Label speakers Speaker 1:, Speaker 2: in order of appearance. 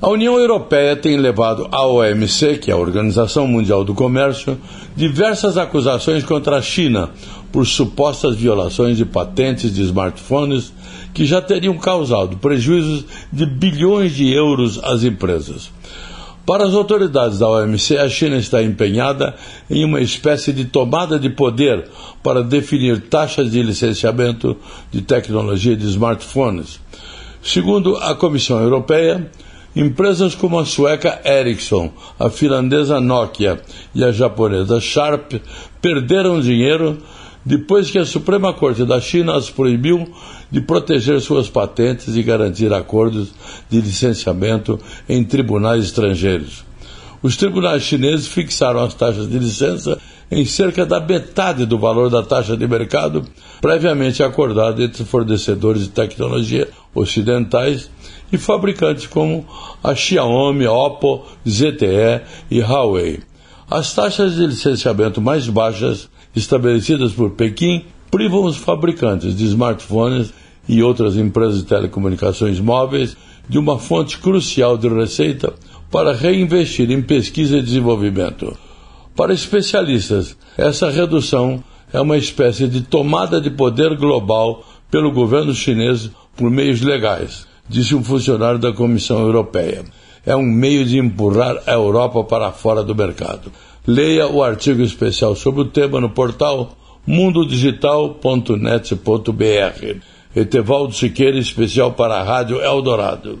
Speaker 1: A União Europeia tem levado à OMC, que é a Organização Mundial do Comércio, diversas acusações contra a China por supostas violações de patentes de smartphones que já teriam causado prejuízos de bilhões de euros às empresas. Para as autoridades da OMC, a China está empenhada em uma espécie de tomada de poder para definir taxas de licenciamento de tecnologia de smartphones. Segundo a Comissão Europeia, empresas como a sueca Ericsson, a finlandesa Nokia e a japonesa Sharp perderam dinheiro depois que a Suprema Corte da China as proibiu de proteger suas patentes e garantir acordos de licenciamento em tribunais estrangeiros. Os tribunais chineses fixaram as taxas de licença em cerca da metade do valor da taxa de mercado previamente acordada entre fornecedores de tecnologia ocidentais e fabricantes como a Xiaomi, Oppo, ZTE e Huawei. As taxas de licenciamento mais baixas estabelecidas por Pequim privam os fabricantes de smartphones e outras empresas de telecomunicações móveis de uma fonte crucial de receita para reinvestir em pesquisa e desenvolvimento. Para especialistas, essa redução é uma espécie de tomada de poder global pelo governo chinês por meios legais, disse um funcionário da Comissão Europeia. É um meio de empurrar a Europa para fora do mercado. Leia o artigo especial sobre o tema no portal mundodigital.net.br. Etevaldo Siqueira, especial para a Rádio Eldorado.